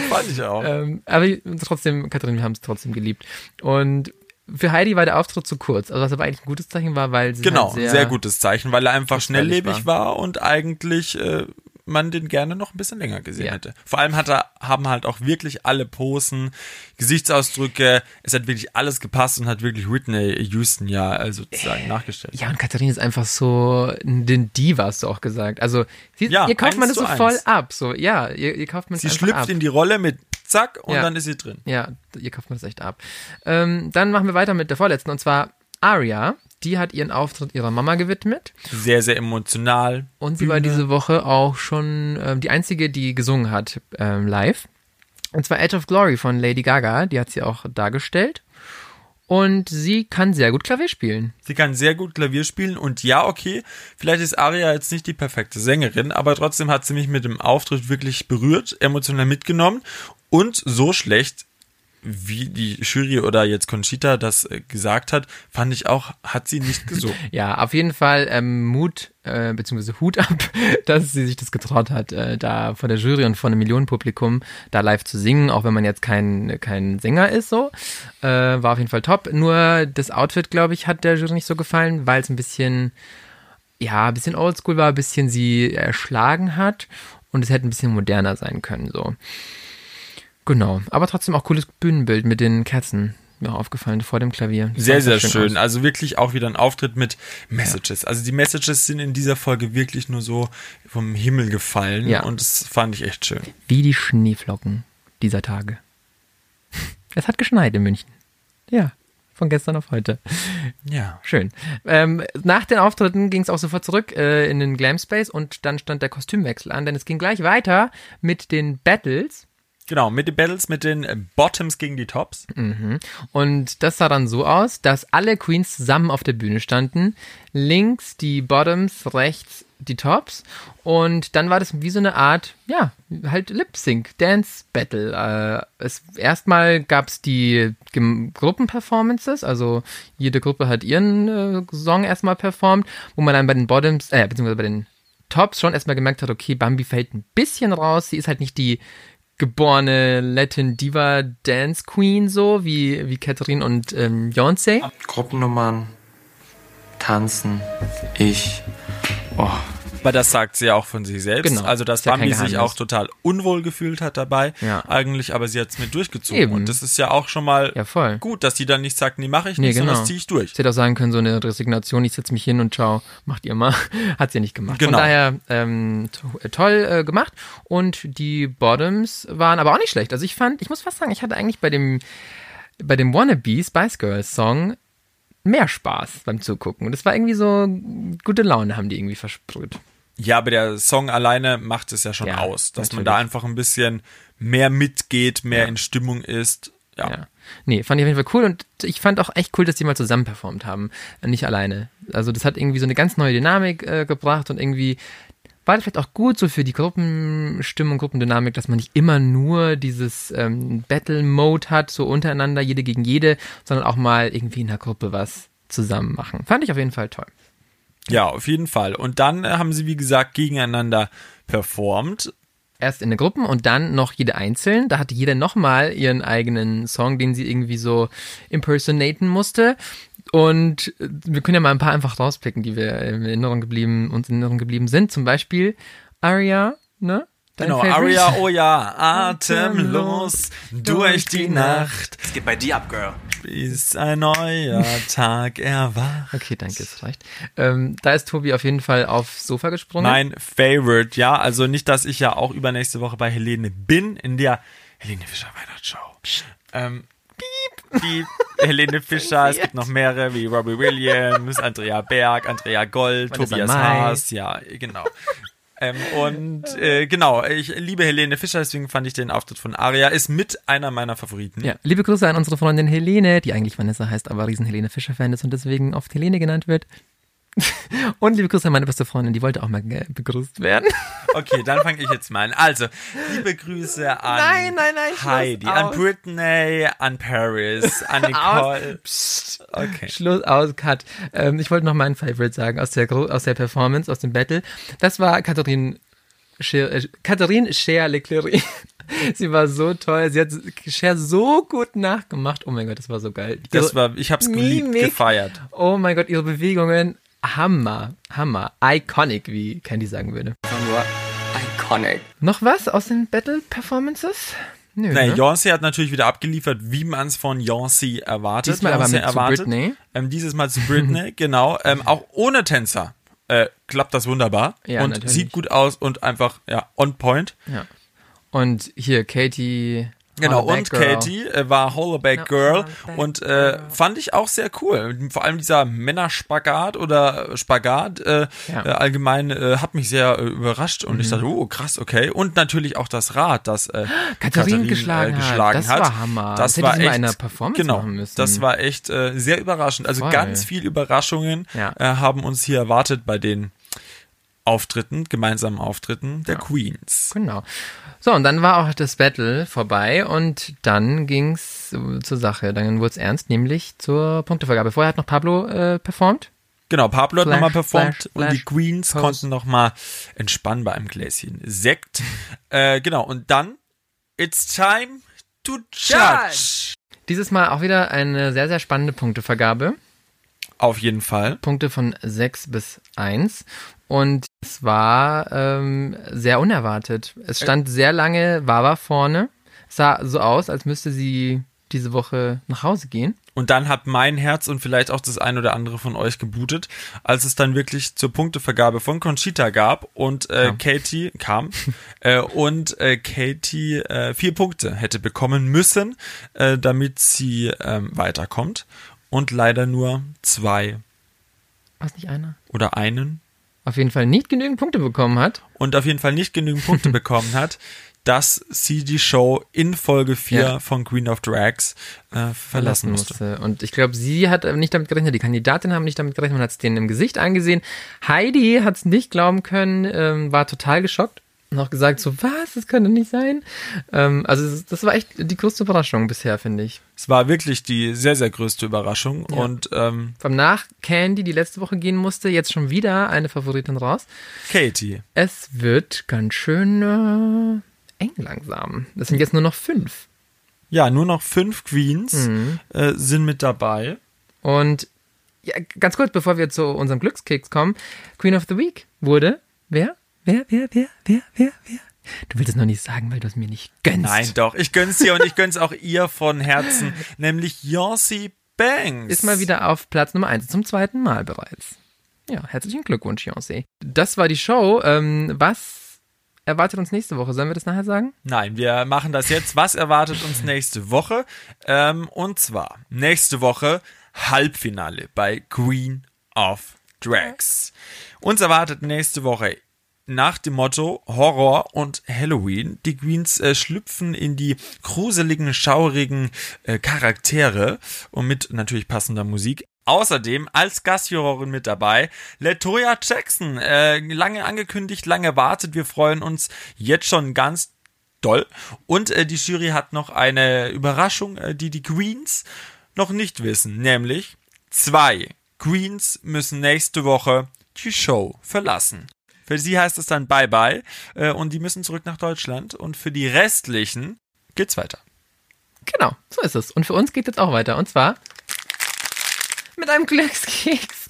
Fand ich auch. Ähm, aber trotzdem, Katrin, wir haben es trotzdem geliebt. Und für Heidi war der Auftritt zu kurz. Also was aber eigentlich ein gutes Zeichen war, weil sie Genau, halt sehr, sehr, gutes Zeichen, weil er einfach schnelllebig war. und eigentlich äh, man den gerne noch ein bisschen länger gesehen Ja. hätte. Vor allem hat er, haben halt auch wirklich alle Posen, Gesichtsausdrücke, es hat wirklich alles gepasst und hat wirklich Whitney Houston ja also sozusagen nachgestellt. Ja, und Katharina ist einfach so den Diva, hast du auch gesagt. Also sie, Ja, ihr kauft man eins das so zu voll eins. ab. So, ja, ihr, ihr kauft man das Sie schlüpft ab. in die Rolle mit Zack und Ja. dann ist sie drin. Ja, ihr kauft man das echt ab. Ähm, dann machen wir weiter mit der vorletzten und zwar Aria. Die hat ihren Auftritt ihrer Mama gewidmet Sehr, sehr emotional. und sie war diese Woche auch schon ähm, die einzige, die gesungen hat ähm, live. Und zwar Edge of Glory von Lady Gaga. Die hat sie auch dargestellt. Und sie kann sehr gut Klavier spielen. Sie kann sehr gut Klavier spielen und ja, okay, vielleicht ist Aria jetzt nicht die perfekte Sängerin, aber trotzdem hat sie mich mit dem Auftritt wirklich berührt, emotional mitgenommen und so schlecht, wie die Jury oder jetzt Conchita das äh, gesagt hat, fand ich auch, hat sie nicht gesungen. Ja, auf jeden Fall ähm, Mut äh, beziehungsweise Hut ab, dass sie sich das getraut hat, äh, da vor der Jury und vor einem Millionenpublikum da live zu singen, auch wenn man jetzt kein, kein Sänger ist, so. Äh, war auf jeden Fall top. Nur das Outfit, glaube ich, hat der Jury nicht so gefallen, weil es ein bisschen, ja, ein bisschen oldschool war, ein bisschen sie erschlagen hat und es hätte ein bisschen moderner sein können, so. Genau, aber trotzdem auch cooles Bühnenbild mit den Kerzen. Mir auch aufgefallen vor dem Klavier. Das Sehr, sehr schön. aus. Also wirklich auch wieder ein Auftritt mit Messages. Also die Messages sind in dieser Folge wirklich nur so vom Himmel gefallen Ja. und das fand ich echt schön. Wie die Schneeflocken dieser Tage. Es hat geschneit in München. Ja, von gestern auf heute. Ja. Schön. Ähm, nach den Auftritten ging es auch sofort zurück äh, in den Glam Space und dann stand der Kostümwechsel an, denn es ging gleich weiter mit den Battles. Genau, mit den Battles, mit den äh, Bottoms gegen die Tops. Mhm. Und das sah dann so aus, dass alle Queens zusammen auf der Bühne standen. Links die Bottoms, rechts die Tops. Und dann war das wie so eine Art, ja, halt Lip-Sync, Dance-Battle. Äh, es, erstmal gab es die Gruppenperformances, also jede Gruppe hat ihren äh, Song erstmal performt, wo man dann bei den Bottoms, äh, beziehungsweise bei den Tops schon erstmal gemerkt hat, okay, Bambi fällt ein bisschen raus. Sie ist halt nicht die geborene Latin Diva Dance Queen so wie wie Catherine und ähm, Beyoncé. Gruppennummern, tanzen, ich. Oh, Aber das sagt sie ja auch von sich selbst. Genau, Also, dass ist ja Bambi sich auch total unwohl gefühlt hat dabei. Ja. Eigentlich, aber sie hat es mit durchgezogen. Eben. Und das ist ja auch schon mal Ja, gut, dass sie dann nicht sagt, nee, mache ich Nee, nicht, sondern genau. das ziehe ich durch. Sie hätte auch sagen können, so eine Resignation, ich setze mich hin und ciao, macht ihr mal. Hat sie nicht gemacht. Genau. Von daher ähm, äh, toll äh, gemacht. Und die Bottoms waren aber auch nicht schlecht. Also ich fand, ich muss fast sagen, ich hatte eigentlich bei dem, bei dem Wannabe Spice Girls Song mehr Spaß beim Zugucken. Und es war irgendwie so, gute Laune haben die irgendwie versprüht. Ja, aber der Song alleine macht es ja schon Ja, aus, dass man natürlich. da einfach ein bisschen mehr mitgeht, mehr in Stimmung ist. Ja. Ja. Nee, fand ich auf jeden Fall cool und ich fand auch echt cool, dass die mal zusammen performt haben, nicht alleine. Also das hat irgendwie so eine ganz neue Dynamik äh, gebracht und irgendwie war das vielleicht auch gut so für die Gruppenstimmung, Gruppendynamik, dass man nicht immer nur dieses ähm, Battle-Mode hat, so untereinander, jede gegen jede, sondern auch mal irgendwie in der Gruppe was zusammen machen. Fand ich auf jeden Fall toll. Ja, auf jeden Fall. Und dann äh, haben sie, wie gesagt, gegeneinander performt. Erst in den Gruppen und dann noch jede einzeln. Da hatte jeder nochmal ihren eigenen Song, den sie irgendwie so impersonaten musste. Und äh, wir können ja mal ein paar einfach rauspicken, die wir in Erinnerung geblieben, uns in Erinnerung geblieben sind. Zum Beispiel Aria, ne? Dein Genau? Aria, oh ja, atemlos durch die Nacht, Es geht bei dir ab, Girl. bis ein neuer Tag erwacht. Okay, danke, es reicht. Ähm, da ist Tobi auf jeden Fall aufs Sofa gesprungen. Mein Favorite, ja, also nicht, dass ich ja auch übernächste Woche bei Helene bin, in der Helene Fischer Weihnachtsshow. Ähm, piep, piep, Helene Fischer, es gibt noch mehrere, wie Robbie Williams, Andrea Berg, Andrea Gold, Tobias. Haas, ja, genau. Ähm, und äh, genau, ich liebe Helene Fischer, deswegen fand ich den Auftritt von Aria, ist mit einer meiner Favoriten. Ja, liebe Grüße an unsere Freundin Helene, die eigentlich Vanessa heißt, aber riesen Helene Fischer-Fan ist und deswegen oft Helene genannt wird. Und liebe Grüße an meine beste Freundin, die wollte auch mal begrüßt werden. Okay, dann fange ich jetzt mal an. Also, liebe Grüße an Nein, nein, nein, Heidi, an. Britney, an Paris, an Nicole. Okay. Schluss aus, Cut. Ähm, ich wollte noch meinen Favorite sagen aus der, aus der Performance, aus dem Battle. Das war Katharine Scher, äh, Katharine Leclerc. Sie war so toll. Sie hat Cher so gut nachgemacht. Oh mein Gott, das war so geil. Das war, ich hab's geliebt, Mimik. gefeiert. Oh mein Gott, ihre Bewegungen. Hammer, Hammer. Iconic, wie Candy sagen würde. Nur iconic. Noch was aus den Battle-Performances? Nö, Nee, ne? Beyoncé hat natürlich wieder abgeliefert, wie man es von Beyoncé erwartet. Diesmal aber Beyoncé mit zu Britney. Ähm, dieses Mal zu Britney, genau. Ähm, auch ohne Tänzer äh, klappt das wunderbar Ja, und natürlich. sieht gut aus und einfach ja on point. Ja. Und hier Katie. Genau, und Girl. Katie äh, war Hollaback Girl Hollaback und äh, fand ich auch sehr cool. Vor allem dieser Männerspagat oder Spagat äh, Ja. äh, allgemein äh, hat mich sehr äh, überrascht und Mhm. ich dachte, oh krass, okay. Und natürlich auch das Rad, das äh, Katharine Katharine, geschlagen hat. Das war Hammer. Das, Das war echt, in einer Performance genau, machen müssen. Das war echt äh, sehr überraschend. Also Voll. ganz viel Überraschungen Ja. äh, haben uns hier erwartet bei den Auftritten, gemeinsamen Auftritten der Queens. Genau. So, und dann war auch das Battle vorbei und dann ging's äh, zur Sache. Dann wurde es ernst, nämlich zur Punktevergabe. Vorher hat noch Pablo äh, performt. Genau, Pablo hat Flash, nochmal performt Flash, und die Flash, Queens Pose. konnten nochmal entspannen bei einem Gläschen Sekt. äh, genau, und dann It's time to judge. Dieses Mal auch wieder eine sehr, sehr spannende Punktevergabe. Auf jeden Fall. Punkte von 6 bis 1. Und es war ähm, sehr unerwartet. Es stand sehr lange Wawa vorne. Es sah so aus, als müsste sie diese Woche nach Hause gehen. Und dann hat mein Herz und vielleicht auch das ein oder andere von euch gebootet, als es dann wirklich zur Punktevergabe von Conchita gab und äh, Kam. Katie kam äh, und äh, Katie äh, vier Punkte hätte bekommen müssen, äh, damit sie ähm, weiterkommt und leider nur zwei Was nicht einer? oder einen Auf jeden Fall nicht genügend Punkte bekommen hat. und auf jeden Fall nicht genügend Punkte bekommen hat, dass sie die Show in Folge 4 Ja. von Queen of Drags äh, verlassen musste. Und ich glaube, sie hat nicht damit gerechnet, die Kandidatin haben nicht damit gerechnet, man hat es denen im Gesicht angesehen. Heidi hat es nicht glauben können, ähm, war total geschockt auch gesagt so, was, das könnte nicht sein. Ähm, also das- war echt die größte Überraschung bisher, finde ich. Es war wirklich die sehr, sehr größte Überraschung und ähm, Vom nach Candy, die letzte Woche gehen musste, jetzt schon wieder eine Favoritin raus. Katie. Es wird ganz schön äh, eng langsam. Das sind jetzt nur noch fünf. Ja, nur noch fünf Queens Mhm. äh, sind mit dabei. Und ja, ganz kurz, bevor wir zu unserem Glückskeks kommen, Queen of the Week wurde wer? Wer, wer, wer, wer, wer, wer? Du willst es noch nicht sagen, weil du es mir nicht gönnst. Nein, doch. Ich gönn's dir und ich gönn's auch ihr von Herzen, nämlich Yossi Banks. Ist mal wieder auf Platz Nummer 1 zum zweiten Mal bereits. Ja, herzlichen Glückwunsch, Beyoncé. Das war die Show. Ähm, was erwartet uns nächste Woche? Sollen wir das nachher sagen? Nein, wir machen das jetzt. Was erwartet uns nächste Woche? Ähm, und zwar nächste Woche Halbfinale bei Queen of Drags. Uns erwartet nächste Woche nach dem Motto Horror und Halloween. Die Queens äh, schlüpfen in die gruseligen, schaurigen äh, Charaktere und mit natürlich passender Musik. Außerdem als Gastjurorin mit dabei Latoya Jackson. Äh, lange angekündigt, lange wartet. Wir freuen uns jetzt schon ganz doll. Und äh, die Jury hat noch eine Überraschung, äh, die die Queens noch nicht wissen. Nämlich zwei Queens müssen nächste Woche die Show verlassen. Für sie heißt es dann Bye-bye äh, und die müssen zurück nach Deutschland. Und für die restlichen geht's weiter. Genau, so ist es. Und für uns geht jetzt auch weiter. Und zwar mit einem Glückskeks.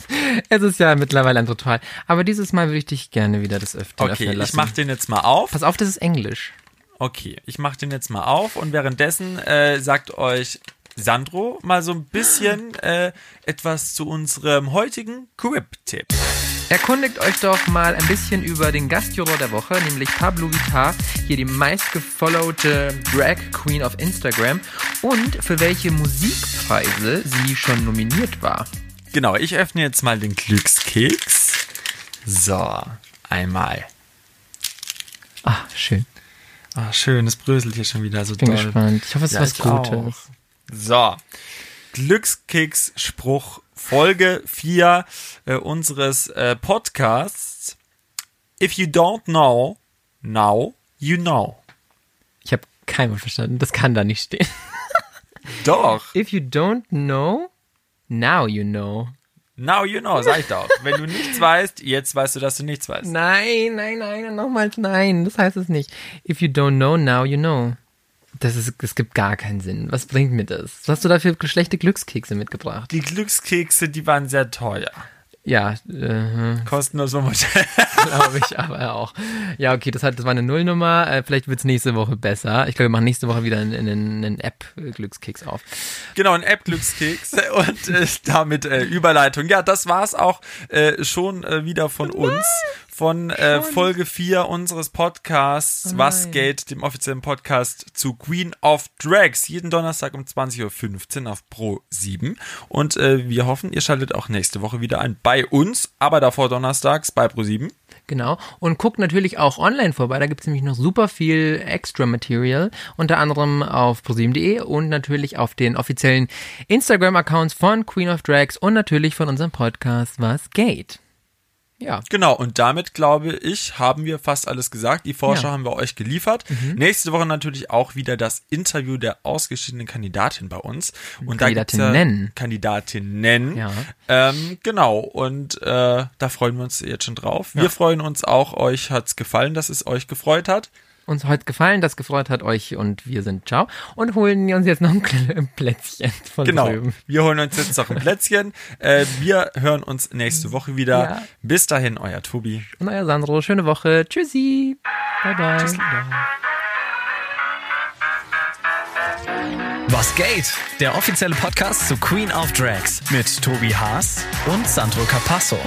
Es ist ja mittlerweile ein Ritual. Aber dieses Mal würde ich dich gerne wieder das Öfteren Okay, öffnen ich lassen. mach den jetzt mal auf. Pass auf, das ist Englisch. Okay, ich mach den jetzt mal auf und währenddessen äh, sagt euch Sandro mal so ein bisschen äh, etwas zu unserem heutigen Quip-Tipp. Erkundigt euch doch mal ein bisschen über den Gastjuror der Woche, nämlich Pablo Vitar, hier die meistgefollowte Drag Queen auf Instagram und für welche Musikpreise sie schon nominiert war. Genau, ich öffne jetzt mal den Glückskeks. So, einmal. Ah, schön. Ah, schön, es bröselt hier schon wieder so Bin doll. gespannt. Ich hoffe, es ist Ja, was ich auch. Gutes. So, Glückskeks-Spruch Folge 4 äh, unseres äh, Podcasts. If you don't know, now you know. Ich habe kein Wort verstanden. Das kann da nicht stehen. Doch. If you don't know, now you know. Now you know, sag ich doch. Wenn du nichts weißt, jetzt weißt du, dass du nichts weißt. Nein, nein, nein, nochmals nein. Das heißt es nicht. If you don't know, now you know. Das, ist, das gibt gar keinen Sinn. Was bringt mir das? Was hast du da für schlechte Glückskekse mitgebracht? Die Glückskekse, die waren sehr teuer. Ja, äh, Kostenlos vom Hotel. glaube ich aber auch. Ja, okay, das, hat, das war eine Nullnummer. Äh, vielleicht wird es nächste Woche besser. Ich glaube, wir machen nächste Woche wieder einen, einen, einen App-Glückskeks auf. Genau, ein App-Glückskeks und äh, damit äh, Überleitung. Ja, das war's auch äh, schon äh, wieder von uns, von äh, Folge 4 unseres Podcasts Oh Was geht, dem offiziellen Podcast zu Queen of Drags, jeden Donnerstag um 20.15 Uhr auf Pro 7. Und äh, wir hoffen, ihr schaltet auch nächste Woche wieder ein bei uns, aber davor donnerstags bei Pro 7. Genau. Und guckt natürlich auch online vorbei. Da gibt es nämlich noch super viel extra Material. Unter anderem auf prosieben.de und natürlich auf den offiziellen Instagram-Accounts von Queen of Drags und natürlich von unserem Podcast Was geht. Ja. Genau, und damit glaube ich, haben wir fast alles gesagt. Die Vorschau Ja. haben wir euch geliefert. Mhm. Nächste Woche natürlich auch wieder das Interview der ausgeschiedenen Kandidatin bei uns. Und Kandidatinnen. Ja Kandidatinnen. Ja. Ähm, genau, und äh, da freuen wir uns jetzt schon drauf. Wir freuen uns auch, euch hat's gefallen, dass es euch gefreut hat. Uns hat gefallen, das gefreut hat euch und wir sind ciao und holen uns jetzt noch ein Plätzchen von Genau. drüben. Wir holen uns jetzt noch ein Plätzchen. äh, wir hören uns nächste Woche wieder. Ja. Bis dahin, euer Tobi. Und euer Sandro, schöne Woche. Tschüssi. Bye bye. Tschüss. Was geht? Der offizielle Podcast zu Queen of Drags mit Tobi Haas und Sandro Capasso.